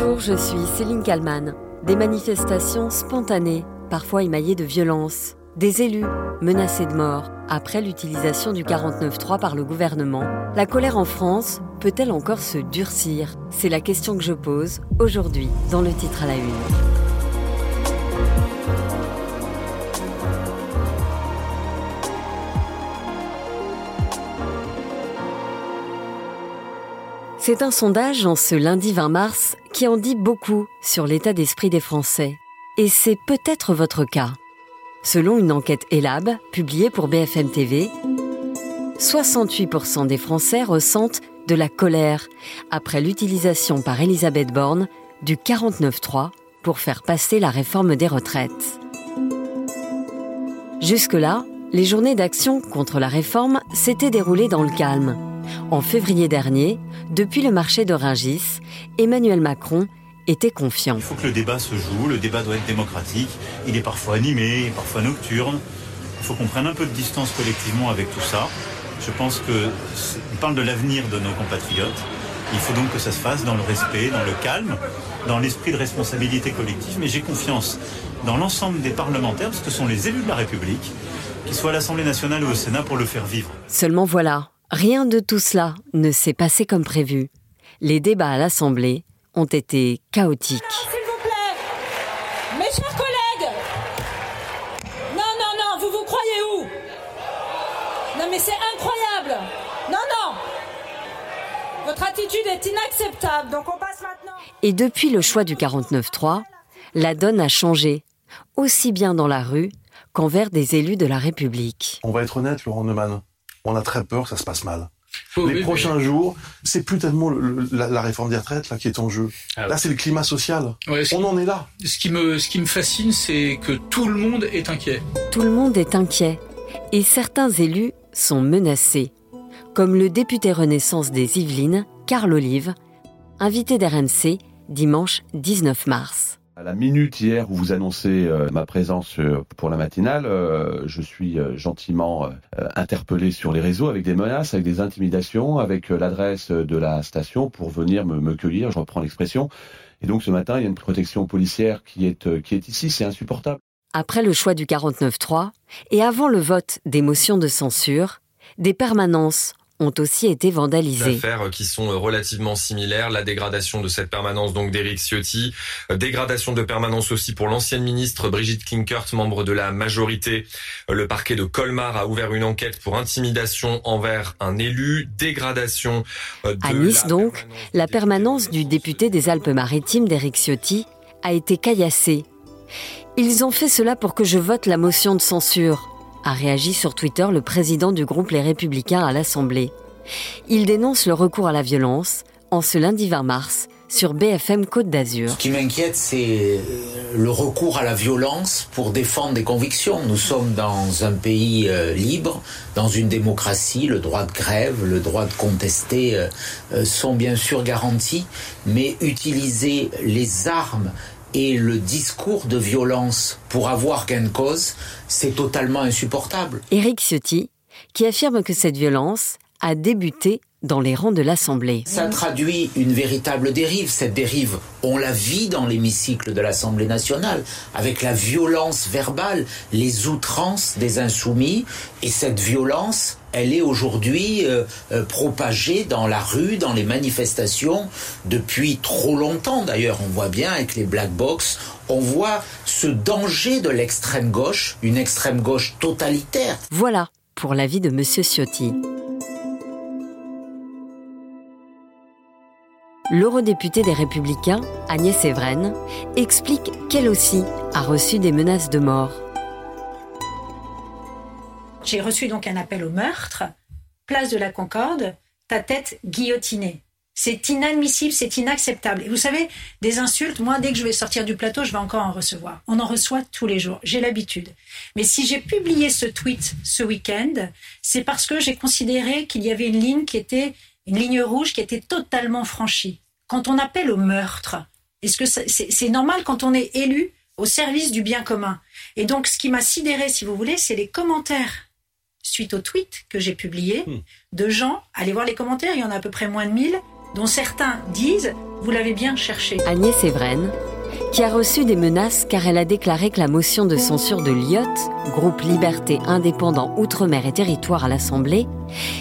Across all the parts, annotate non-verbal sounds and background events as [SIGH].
Bonjour, je suis Céline Kalman. Des manifestations spontanées, parfois émaillées de violence. Des élus menacés de mort. Après l'utilisation du 49.3 par le gouvernement, la colère en France peut-elle encore se durcir? C'est la question que je pose aujourd'hui dans le titre à la une. C'est un sondage en ce lundi 20 mars qui en dit beaucoup sur l'état d'esprit des Français. Et c'est peut-être votre cas. Selon une enquête ELAB publiée pour BFM TV, 68% des Français ressentent de la colère après l'utilisation par Elisabeth Borne du 49.3 pour faire passer la réforme des retraites. Jusque-là, les journées d'action contre la réforme s'étaient déroulées dans le calme. En février dernier, depuis le marché de Rungis, Emmanuel Macron était confiant. Il faut que le débat se joue, le débat doit être démocratique, il est parfois animé, parfois nocturne. Il faut qu'on prenne un peu de distance collectivement avec tout ça. Je pense qu'on parle de l'avenir de nos compatriotes. Il faut donc que ça se fasse dans le respect, dans le calme, dans l'esprit de responsabilité collective. Mais j'ai confiance dans l'ensemble des parlementaires, parce que ce sont les élus de la République, qu'ils soient à l'Assemblée nationale ou au Sénat, pour le faire vivre. Seulement voilà, Rien de tout cela ne s'est passé comme prévu. Les débats à l'Assemblée ont été chaotiques. S'il vous plaît, mes chers collègues, non, non, non, vous vous croyez où? Non, mais c'est incroyable. Non, non, votre attitude est inacceptable. Donc on passe maintenant. Et depuis le choix du 49-3, la donne a changé, aussi bien dans la rue qu'envers des élus de la République. On va être honnête, Laurent Neumann on a très peur que ça se passe mal. les prochains jours, c'est plus tellement la, réforme des retraites là qui est en jeu. Ah là, c'est le climat social. on en est là. Ce qui me, ce qui me fascine, c'est que tout le monde est inquiet. Tout le monde est inquiet, et certains élus sont menacés, comme le député Renaissance des Yvelines, Carl Olive, invité d'RMC dimanche 19 mars. À la minute hier où vous annoncez euh, ma présence euh, pour la matinale, euh, je suis gentiment interpellé sur les réseaux avec des menaces, avec des intimidations, avec l'adresse de la station pour venir me, cueillir, je reprends l'expression. Et donc ce matin, il y a une protection policière qui est, qui est ici, c'est insupportable. Après le choix du 49-3 et avant le vote des motions de censure, des permanences ont aussi été vandalisés. Des affaires qui sont relativement similaires, la dégradation de cette permanence donc d'Éric Ciotti, euh, dégradation de permanence aussi pour l'ancienne ministre Brigitte Klinkert, membre de la majorité. Euh, le parquet de Colmar a ouvert une enquête pour intimidation envers un élu, dégradation euh, de À Nice donc, la permanence du député des Alpes-Maritimes d'Éric Ciotti a été caillassée. Ils ont fait cela pour que je vote la motion de censure a réagi sur Twitter le président du groupe Les Républicains à l'Assemblée. Il dénonce le recours à la violence en ce lundi 20 mars sur BFM Côte d'Azur. Ce qui m'inquiète, c'est euh, le recours à la violence pour défendre des convictions. Nous sommes dans un pays euh, libre, dans une démocratie. Le droit de grève, le droit de contester euh, sont bien sûr garantis, mais utiliser les armes et le discours de violence pour avoir gain de cause, c'est totalement insupportable. Éric Ciotti, qui affirme que cette violence a débuté dans les rangs de l'Assemblée. Ça traduit une véritable dérive. Cette dérive, on la vit dans l'hémicycle de l'Assemblée nationale, avec la violence verbale, les outrances des insoumis. Et cette violence, elle est aujourd'hui euh, euh, propagée dans la rue, dans les manifestations, depuis trop longtemps d'ailleurs. On voit bien avec les black box, on voit ce danger de l'extrême gauche, une extrême gauche totalitaire. Voilà pour l'avis de M. Ciotti. L'eurodéputée des Républicains, Agnès Evren, explique qu'elle aussi a reçu des menaces de mort. J'ai reçu donc un appel au meurtre, place de la Concorde, ta tête guillotinée. C'est inadmissible, c'est inacceptable. Et vous savez, des insultes, moi, dès que je vais sortir du plateau, je vais encore en recevoir. On en reçoit tous les jours. J'ai l'habitude. Mais si j'ai publié ce tweet ce week-end, c'est parce que j'ai considéré qu'il y avait une ligne qui était une ligne rouge qui était totalement franchie. Quand on appelle au meurtre, est-ce que c'est normal quand on est élu au service du bien commun? Et donc, ce qui m'a sidéré, si vous voulez, c'est les commentaires suite au tweet que j'ai publié hmm. de gens. Allez voir les commentaires, il y en a à peu près moins de 1000 dont certains disent vous l'avez bien cherché. Agnès Evren, qui a reçu des menaces car elle a déclaré que la motion de censure de l'IOT, groupe Liberté Indépendant Outre-mer et Territoire à l'Assemblée,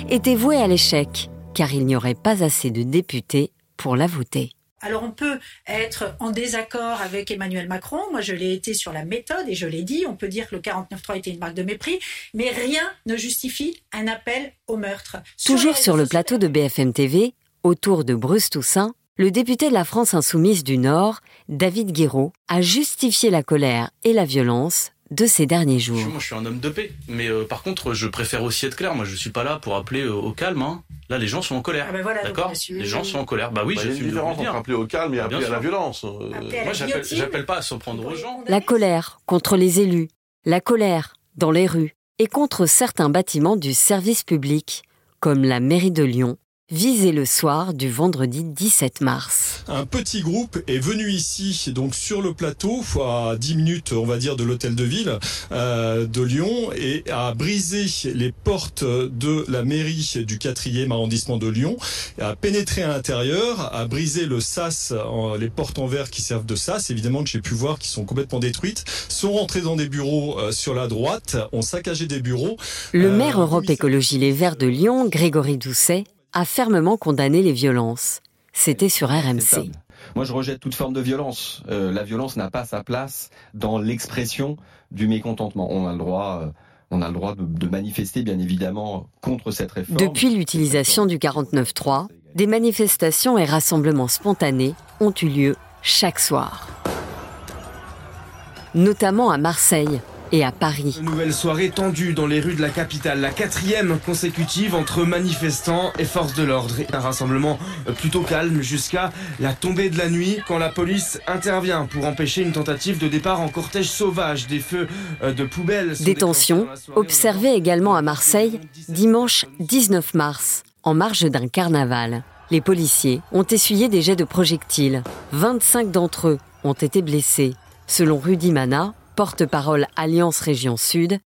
était vouée à l'échec car il n'y aurait pas assez de députés pour la voter. Alors on peut être en désaccord avec Emmanuel Macron, moi je l'ai été sur la méthode et je l'ai dit, on peut dire que le 49.3 était une marque de mépris, mais rien ne justifie un appel au meurtre. Toujours sur, le plateau de BFM TV, autour de Bruce Toussaint, le député de la France insoumise du Nord, David Guéraud, a justifié la colère et la violence de ces derniers jours. Moi, je suis un homme de paix, mais euh, par contre, je préfère aussi être clair. Moi, je suis pas là pour appeler euh, au calme. Hein. Là, les gens sont en colère. Ah ben voilà, D'accord Les gens sont en colère. Bah oui, Bah, suis une différence entre appeler au calme et Ah, bien appeler à la violence. Euh, à Moi, j'appelle pas à s'en prendre aux gens. La colère contre les élus, la colère dans les rues et contre certains bâtiments du service public, comme la mairie de Lyon, visés le soir du vendredi 17 mars. Un petit groupe est venu ici, donc sur le plateau, à 10 minutes, on va dire, de l'hôtel de ville euh, de Lyon, et a brisé les portes de la mairie du 4e arrondissement de Lyon, a pénétré à l'intérieur, a brisé le sas, les portes en verre qui servent de sas, évidemment que j'ai pu voir, qui sont complètement détruites, sont rentrés dans des bureaux euh, sur la droite, ont saccagé des bureaux. Le Euh, maire Europe commissaire- Écologie Les Verts de Lyon, Grégory Doucet, a fermement condamné les violences. C'était sur RMC. Moi, je rejette toute forme de violence. Euh, la violence n'a pas sa place dans l'expression du mécontentement. On a le droit, euh, on a le droit de, de manifester, bien évidemment, contre cette réforme. Depuis l'utilisation du 49.3, des manifestations et rassemblements spontanés ont eu lieu chaque soir. Notamment à Marseille et à Paris. Une nouvelle soirée tendue dans les rues de la capitale, la quatrième consécutive entre manifestants et forces de l'ordre. Un rassemblement plutôt calme jusqu'à la tombée de la nuit quand la police intervient pour empêcher une tentative de départ en cortège sauvage. Des feux euh, de poubelles. Des tensions soirée. observées également à Marseille dimanche 19 mars, en marge d'un carnaval. Les policiers ont essuyé des jets de projectiles. 25 d'entre eux ont été blessés. Selon Rudy Mana, porte-parole Alliance Région Sud,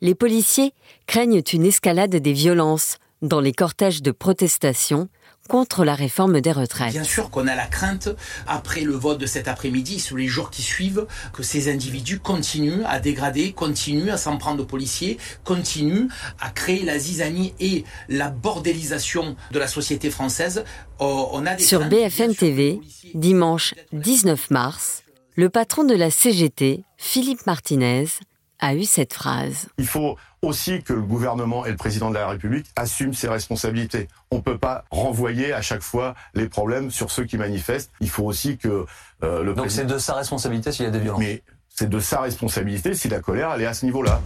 les policiers craignent une escalade des violences dans les cortèges de protestation contre la réforme des retraites. Bien sûr qu'on a la crainte, après le vote de cet après-midi, sur les jours qui suivent, que ces individus continuent à dégrader, continuent à s'en prendre aux policiers, continuent à créer la zizanie et la bordélisation de la société française. Oh, on a des Sur craintes, BFM sûr, TV, dimanche 19 mars, le patron de la CGT, Philippe Martinez, a eu cette phrase. Il faut aussi que le gouvernement et le président de la République assument ses responsabilités. On ne peut pas renvoyer à chaque fois les problèmes sur ceux qui manifestent. Il faut aussi que euh, le Donc c'est de sa responsabilité s'il y a des violences. Mais c'est de sa responsabilité si la colère elle est à ce niveau-là.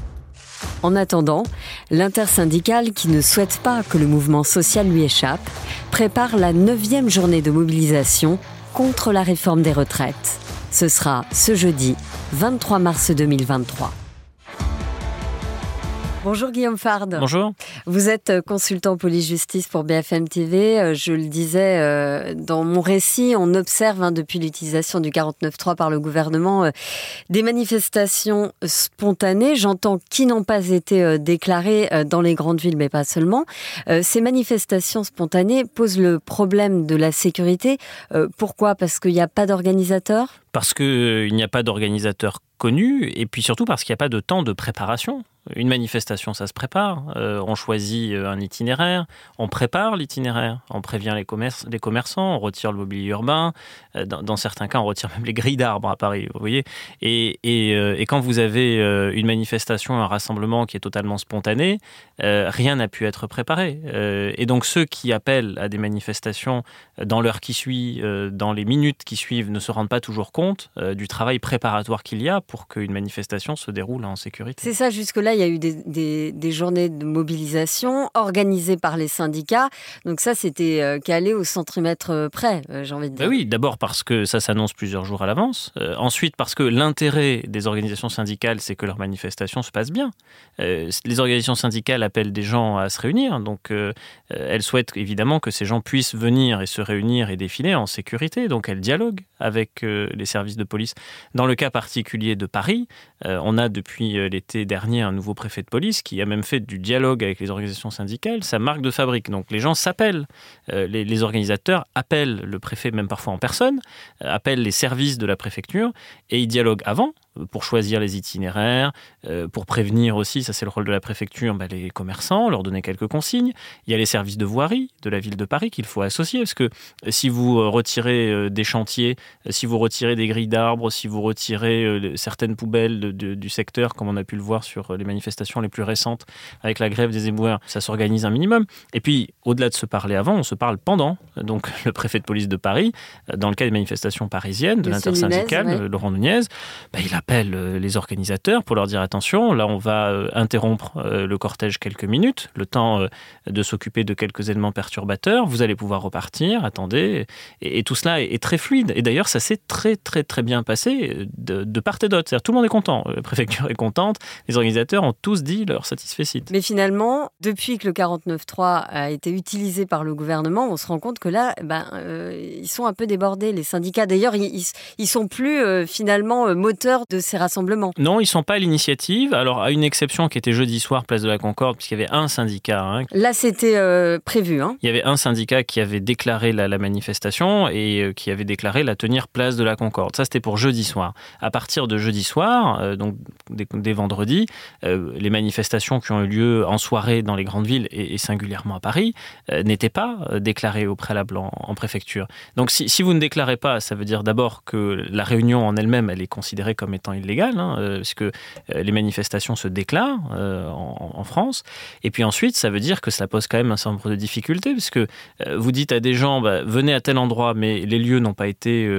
En attendant, l'intersyndicale, qui ne souhaite pas que le mouvement social lui échappe, prépare la neuvième journée de mobilisation contre la réforme des retraites. Ce sera ce jeudi 23 mars 2023. Bonjour Guillaume Fard. Bonjour. Vous êtes consultant police-justice pour BFM TV. Euh, Je le disais euh, dans mon récit, on observe hein, depuis l'utilisation du 49.3 par le gouvernement euh, des manifestations spontanées, j'entends qui n'ont pas été déclarées dans les grandes villes, mais pas seulement. Ces manifestations spontanées posent le problème de la sécurité. Pourquoi? Parce qu'il n'y a pas d'organisateur Parce qu'il n'y a pas d'organisateur connu et puis surtout parce qu'il n'y a pas de temps de préparation. Une manifestation, ça se prépare. Euh, on choisit euh, un itinéraire, on prépare l'itinéraire, on prévient les, commerces, les commerçants, on retire le mobilier urbain. Euh, dans, certains cas, on retire même les grilles d'arbres à Paris, vous voyez. Et, quand vous avez une manifestation, un rassemblement qui est totalement spontané, rien n'a pu être préparé. Et donc ceux qui appellent à des manifestations dans l'heure qui suit, dans les minutes qui suivent, ne se rendent pas toujours compte du travail préparatoire qu'il y a pour qu'une manifestation se déroule en sécurité. C'est ça, jusque-là, il y a eu des, des, des, journées de mobilisation organisées par les syndicats. Donc ça, c'était euh, calé au centimètre près, euh, j'ai envie de dire. Ben oui, d'abord parce que ça s'annonce plusieurs jours à l'avance. Euh, ensuite, parce que l'intérêt des organisations syndicales, c'est que leurs manifestations se passent bien. Euh, les organisations syndicales appellent des gens à se réunir, donc euh, elles souhaitent évidemment que ces gens puissent venir et se réunir et défiler en sécurité. Donc elles dialoguent avec euh, les services de police. Dans le cas particulier de Paris, on a depuis l'été dernier un nouveau préfet de police qui a même fait du dialogue avec les organisations syndicales sa marque de fabrique. Donc les gens s'appellent, les, les, organisateurs appellent le préfet, même parfois en personne, appellent les services de la préfecture et ils dialoguent avant pour choisir les itinéraires, euh, pour prévenir aussi, ça c'est le rôle de la préfecture, bah, les commerçants, leur donner quelques consignes. Il y a les services de voirie de la ville de Paris qu'il faut associer, parce que euh, si vous euh, retirez des chantiers, si vous retirez des grilles d'arbres, si vous retirez certaines poubelles du secteur, comme on a pu le voir sur les manifestations les plus récentes avec la grève des éboueurs, ça s'organise un minimum. Et puis, au-delà de se parler avant, on se parle pendant. Donc, [LAUGHS] le préfet de police de Paris, dans le cas des manifestations parisiennes, de l'intersyndicale, Laurent Nunez, bah, il a appelle euh, les organisateurs pour leur dire attention, là on va euh, interrompre euh, le cortège quelques minutes, le temps de s'occuper de quelques éléments perturbateurs, vous allez pouvoir repartir, attendez. Et, tout cela est, très fluide. Et d'ailleurs, ça s'est très très très bien passé de, part et d'autre. C'est-à-dire tout le monde est content, la préfecture est contente, les organisateurs ont tous dit leur satisfait. Mais finalement, depuis que le 49.3 a été utilisé par le gouvernement, on se rend compte que là, ben, ils sont un peu débordés, les syndicats. D'ailleurs, ils, ils sont plus finalement moteurs de ces rassemblements Non, ils ne sont pas à l'initiative. Alors, à une exception qui était jeudi soir, place de la Concorde, puisqu'il y avait un syndicat. Hein. Là, c'était euh, prévu. Hein. Il y avait un syndicat qui avait déclaré la, manifestation et euh, qui avait déclaré la tenir place de la Concorde. Ça, c'était pour jeudi soir. À partir de jeudi soir, euh, donc dès, vendredi, les manifestations qui ont eu lieu en soirée dans les grandes villes et, singulièrement à Paris n'étaient pas déclarées au préalable en, préfecture. Donc, si, si, vous ne déclarez pas, ça veut dire d'abord que la réunion en elle-même, elle est considérée comme étant illégal, hein, euh, puisque euh, les manifestations se déclarent euh, en, France. Et puis ensuite, ça veut dire que cela pose quand même un certain nombre de difficultés, puisque vous dites à des gens, bah, venez à tel endroit, mais les lieux n'ont pas été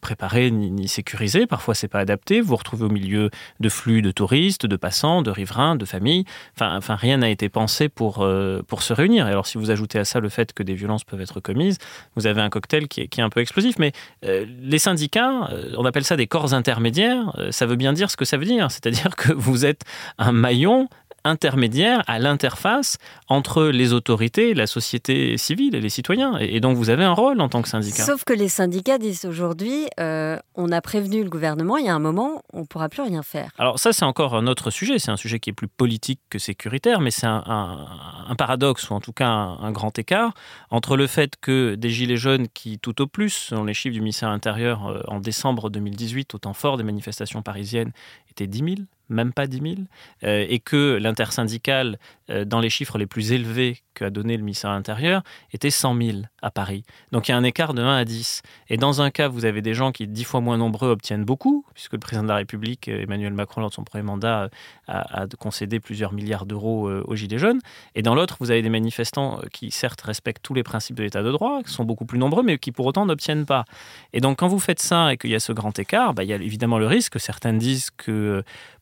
préparés ni, sécurisés. Parfois, c'est pas adapté. Vous vous retrouvez au milieu de flux de touristes, de passants, de riverains, de familles. Enfin, rien n'a été pensé pour, pour se réunir. Et alors, si vous ajoutez à ça le fait que des violences peuvent être commises, vous avez un cocktail qui est un peu explosif. Mais les syndicats, on appelle ça des corps intermédiaires ça veut bien dire ce que ça veut dire. C'est-à-dire que vous êtes un maillon intermédiaire à l'interface entre les autorités, la société civile et les citoyens. Et, donc vous avez un rôle en tant que syndicat. Sauf que les syndicats disent aujourd'hui, euh, on a prévenu le gouvernement, il y a un moment, on ne pourra plus rien faire. Alors ça c'est encore un autre sujet, c'est un sujet qui est plus politique que sécuritaire, mais c'est un, paradoxe ou en tout cas un, grand écart entre le fait que des gilets jaunes qui tout au plus, selon les chiffres du ministère intérieur euh, en décembre 2018, au temps fort des manifestations parisiennes, étaient 10 000 même pas 10 000, euh, et que l'intersyndicale, euh, dans les chiffres les plus élevés qu'a donné le ministère de l'Intérieur, était 100 000 à Paris. Donc il y a un écart de 1 à 10. Et dans un cas, vous avez des gens qui, dix fois moins nombreux, obtiennent beaucoup, puisque le président de la République, Emmanuel Macron, lors de son premier mandat, a, concédé plusieurs milliards d'euros euh, aux Gilets jaunes. Et dans l'autre, vous avez des manifestants qui, certes, respectent tous les principes de l'état de droit, qui sont beaucoup plus nombreux, mais qui pour autant n'obtiennent pas. Et donc quand vous faites ça et qu'il y a ce grand écart, bah, il y a évidemment le risque, certains disent que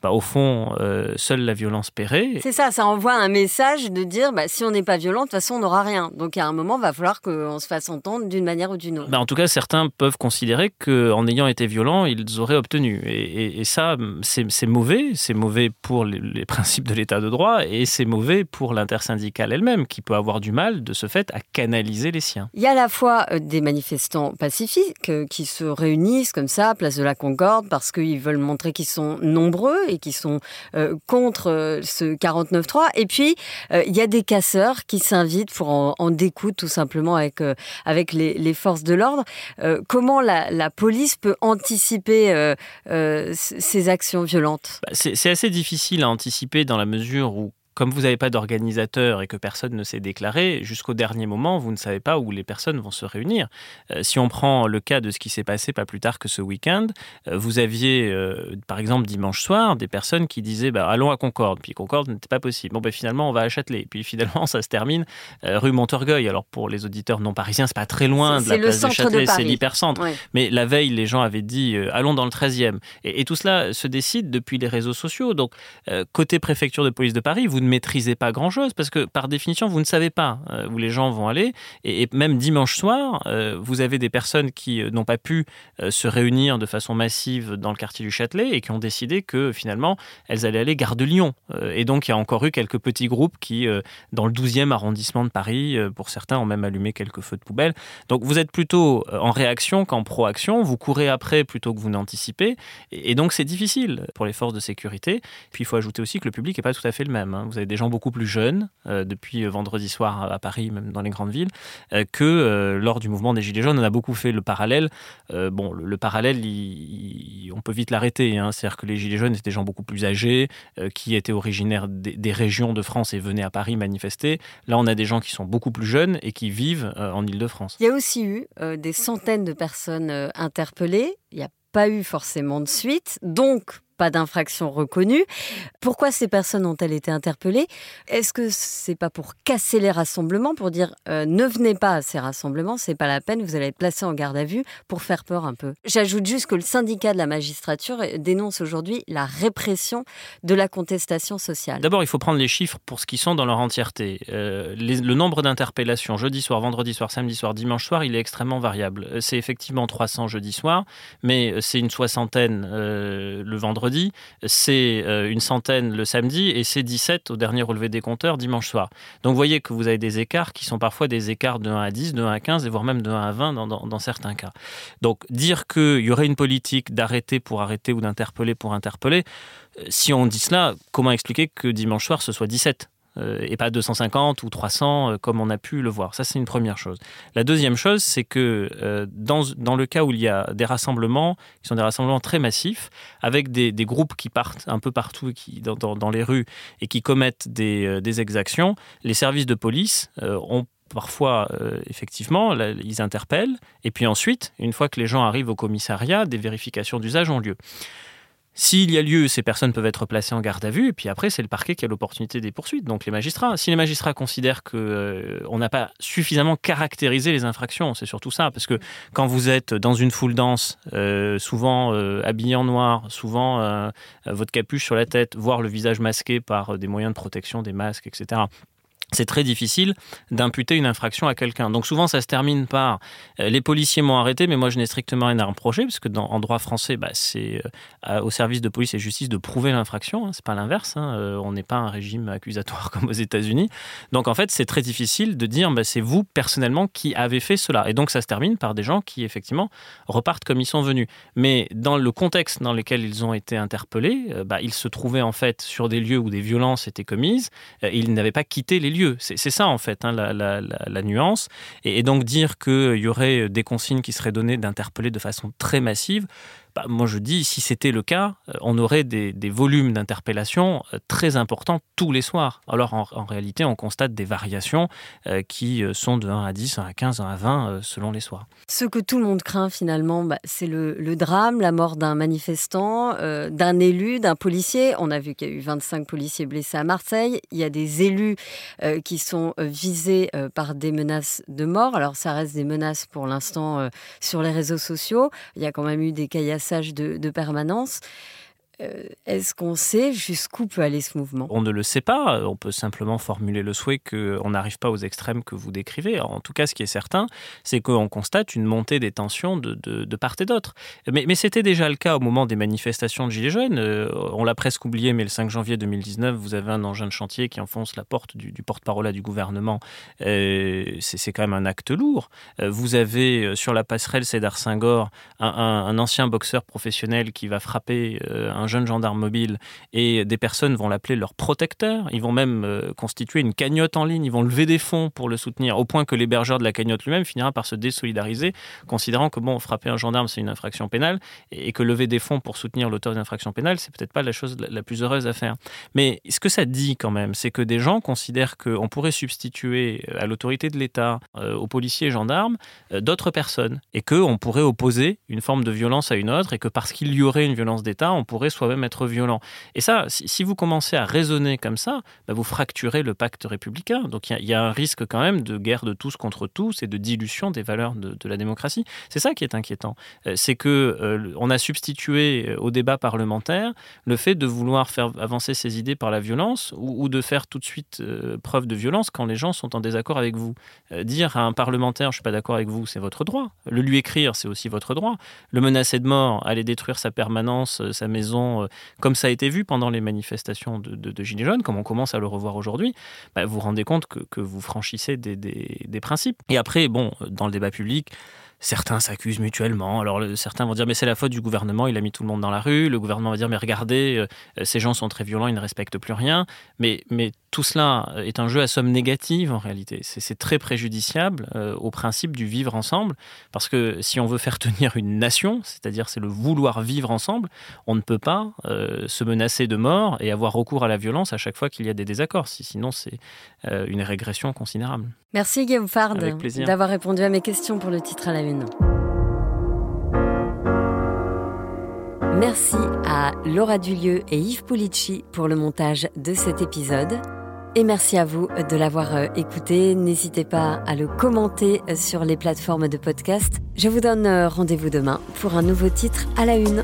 bah, au fond, euh, seule la violence paierait. C'est ça, ça envoie un message de dire bah, si on n'est pas violent, de toute façon, on n'aura rien. Donc à un moment, il va falloir qu'on se fasse entendre d'une manière ou d'une autre. Bah, en tout cas, certains peuvent considérer qu'en ayant été violents, ils auraient obtenu. Et, ça, c'est mauvais. C'est mauvais pour les, principes de l'état de droit et c'est mauvais pour l'intersyndicale elle-même, qui peut avoir du mal, de ce fait, à canaliser les siens. Il y a à la fois euh, des manifestants pacifiques euh, qui se réunissent comme ça, place de la Concorde, parce qu'ils veulent montrer qu'ils sont nombreux et qui sont euh, contre euh, ce 49-3. Et puis, euh, il y a des casseurs qui s'invitent pour en, en, découdre tout simplement avec, avec les, forces de l'ordre. comment la, police peut anticiper ces actions violentes? Bah, C'est assez difficile à anticiper dans la mesure où comme vous n'avez pas d'organisateur et que personne ne s'est déclaré, jusqu'au dernier moment, vous ne savez pas où les personnes vont se réunir. Euh, si on prend le cas de ce qui s'est passé pas plus tard que ce week-end, euh, vous aviez, euh, par exemple, dimanche soir, des personnes qui disaient bah, allons à Concorde. Puis Concorde n'était pas possible. Bon, ben, finalement, on va à Châtelet. Puis finalement, [LAUGHS] ça se termine rue Montorgueil. Alors, pour les auditeurs non parisiens, c'est pas très loin de la place de Châtelet, c'est l'hypercentre. Mais la veille, les gens avaient dit allons dans le 13e. Et, et, tout cela se décide depuis les réseaux sociaux. Donc, côté préfecture de police de Paris, vous ne maîtrisez pas grand-chose parce que par définition, vous ne savez pas où les gens vont aller. Et, même dimanche soir, vous avez des personnes qui n'ont pas pu se réunir de façon massive dans le quartier du Châtelet et qui ont décidé que finalement, elles allaient aller gare de Lyon. et donc, il y a encore eu quelques petits groupes qui, dans le 12e arrondissement de Paris, pour certains, ont même allumé quelques feux de poubelle. Donc, vous êtes plutôt en réaction qu'en proaction. Vous courez après plutôt que vous n'anticipez. Et, donc, c'est difficile pour les forces de sécurité. Puis, il faut ajouter aussi que le public n'est pas tout à fait le même. Hein. Des gens beaucoup plus jeunes, euh, depuis euh, vendredi soir à Paris, même dans les grandes villes, euh, que lors du mouvement des Gilets jaunes. On a beaucoup fait le parallèle. bon, le, parallèle, on peut vite l'arrêter. Hein. C'est-à-dire que les Gilets jaunes étaient des gens beaucoup plus âgés, qui étaient originaires des, des, régions de France et venaient à Paris manifester. Là, on a des gens qui sont beaucoup plus jeunes et qui vivent en Ile-de-France. Il y a aussi eu des centaines de personnes interpellées. Il n'y a pas eu forcément de suite. Donc, pas d'infraction reconnue. Pourquoi ces personnes ont-elles été interpellées? Est-ce que c'est pas pour casser les rassemblements, pour dire euh, ne venez pas à ces rassemblements, c'est pas la peine, vous allez être placé en garde à vue pour faire peur un peu? J'ajoute juste que le syndicat de la magistrature dénonce aujourd'hui la répression de la contestation sociale. D'abord, il faut prendre les chiffres pour ce qu'ils sont dans leur entièreté. Euh, le nombre d'interpellations jeudi soir, vendredi soir, samedi soir, dimanche soir, il est extrêmement variable. Euh, c'est effectivement 300 jeudi soir, mais c'est une soixantaine le vendredi c'est euh, une centaine le samedi et c'est 17 au dernier relevé des compteurs dimanche soir. Donc vous voyez que vous avez des écarts qui sont parfois des écarts de 1 à 10, de 1 à 15 et voire même de 1 à 20 dans, certains cas. Donc dire qu'il y aurait une politique d'arrêter pour arrêter ou d'interpeller pour interpeller, euh, si on dit cela, comment expliquer que dimanche soir ce soit 17 euh, et pas 250 ou 300 euh, comme on a pu le voir. Ça, c'est une première chose. La deuxième chose, c'est que euh, dans, dans, le cas où il y a des rassemblements, qui sont des rassemblements très massifs, avec des, des groupes qui partent un peu partout qui, dans, dans, les rues et qui commettent des, des exactions, les services de police ont parfois, effectivement, ils interpellent. Et puis ensuite, une fois que les gens arrivent au commissariat, des vérifications d'usage ont lieu. S'il y a lieu, ces personnes peuvent être placées en garde à vue, et puis après, c'est le parquet qui a l'opportunité des poursuites, donc les magistrats. Si les magistrats considèrent qu'on euh, n'a pas suffisamment caractérisé les infractions, c'est surtout ça, parce que quand vous êtes dans une foule dense, euh, souvent euh, habillé en noir, souvent votre capuche sur la tête, voire le visage masqué par des moyens de protection, des masques, etc., c'est très difficile d'imputer une infraction à quelqu'un. Donc souvent, ça se termine par euh, les policiers m'ont arrêté, mais moi je n'ai strictement rien à reprocher, parce que en droit français, bah, c'est euh, au service de police et justice de prouver l'infraction. Hein, c'est pas l'inverse. Hein, euh, on n'est pas un régime accusatoire [LAUGHS] comme aux États-Unis. Donc en fait, c'est très difficile de dire bah, c'est vous personnellement qui avez fait cela. Et donc ça se termine par des gens qui effectivement repartent comme ils sont venus. Mais dans le contexte dans lequel ils ont été interpellés, bah, ils se trouvaient en fait sur des lieux où des violences étaient commises. ils n'avaient pas quitté les lieux c'est ça en fait hein, la, nuance. Et, et donc dire qu'il y aurait des consignes qui seraient données d'interpeller de façon très massive, bah, moi je dis, si c'était le cas, euh, on aurait des, volumes d'interpellation euh, très importants tous les soirs. Alors en, réalité, on constate des variations euh, qui sont de 1 à 10, 1 à 15, 1 à 20 selon les soirs. Ce que tout le monde craint finalement, bah, c'est le, drame, la mort d'un manifestant, d'un élu, d'un policier. On a vu qu'il y a eu 25 policiers blessés à Marseille. Il y a des élus qui sont visés par des menaces de mort. Alors ça reste des menaces pour l'instant sur les réseaux sociaux. Il y a quand même eu des caillasses de, permanence. Euh, est-ce qu'on sait jusqu'où peut aller ce mouvement? On ne le sait pas. On peut simplement formuler le souhait qu'on n'arrive pas aux extrêmes que vous décrivez. En tout cas, ce qui est certain, c'est qu'on constate une montée des tensions de, part et d'autre. Mais, mais c'était déjà le cas au moment des manifestations de Gilets jaunes. Euh, on l'a presque oublié, mais le 5 janvier 2019, vous avez un engin de chantier qui enfonce la porte du, porte-parole du gouvernement. Euh, c'est quand même un acte lourd. vous avez sur la passerelle Cédar Senghor un, un, ancien boxeur professionnel qui va frapper un jeune gendarme mobile et des personnes vont l'appeler leur protecteur. Ils vont même euh, constituer une cagnotte en ligne, ils vont lever des fonds pour le soutenir, au point que l'hébergeur de la cagnotte lui-même finira par se désolidariser, considérant que bon, frapper un gendarme c'est une infraction pénale et que lever des fonds pour soutenir l'auteur d'une infraction pénale, c'est peut-être pas la chose la plus heureuse à faire. Mais ce que ça dit quand même, c'est que des gens considèrent qu'on pourrait substituer à l'autorité de l'État, euh, aux policiers et gendarmes, euh, d'autres personnes et qu'on pourrait opposer une forme de violence à une autre et que parce qu'il y aurait une violence d'État, on pourrait soi-même être violent. Et ça, si, vous commencez à raisonner comme ça, bah, vous fracturez le pacte républicain. Donc il y, a un risque quand même de guerre de tous contre tous et de dilution des valeurs de, la démocratie. C'est ça qui est inquiétant. Euh, c'est que euh, on a substitué au débat parlementaire le fait de vouloir faire avancer ses idées par la violence ou, de faire tout de suite preuve de violence quand les gens sont en désaccord avec vous. dire à un parlementaire, je suis pas d'accord avec vous, c'est votre droit. Le lui écrire, c'est aussi votre droit. Le menacer de mort, aller détruire sa permanence, euh, sa maison, euh, comme ça a été vu pendant les manifestations de, Gilets jaunes, comme on commence à le revoir aujourd'hui, bah, vous vous rendez compte que, vous franchissez des, des principes. Et après, bon, dans le débat public, Certains s'accusent mutuellement. Alors certains vont dire mais c'est la faute du gouvernement, il a mis tout le monde dans la rue. Le gouvernement va dire mais regardez, euh, ces gens sont très violents, ils ne respectent plus rien. Mais, mais tout cela est un jeu à somme négative en réalité. C'est très préjudiciable euh, au principe du vivre ensemble. Parce que si on veut faire tenir une nation, c'est-à-dire c'est le vouloir vivre ensemble, on ne peut pas euh, se menacer de mort et avoir recours à la violence à chaque fois qu'il y a des désaccords. Sinon c'est une régression considérable. Merci Guillaume Fard d'avoir répondu à mes questions pour le titre à la Merci à Laura Dulieu et Yves Pulici pour le montage de cet épisode. Et merci à vous de l'avoir euh, écouté. N'hésitez pas à le commenter euh, sur les plateformes de podcast. Je vous donne euh, rendez-vous demain pour un nouveau titre à la une.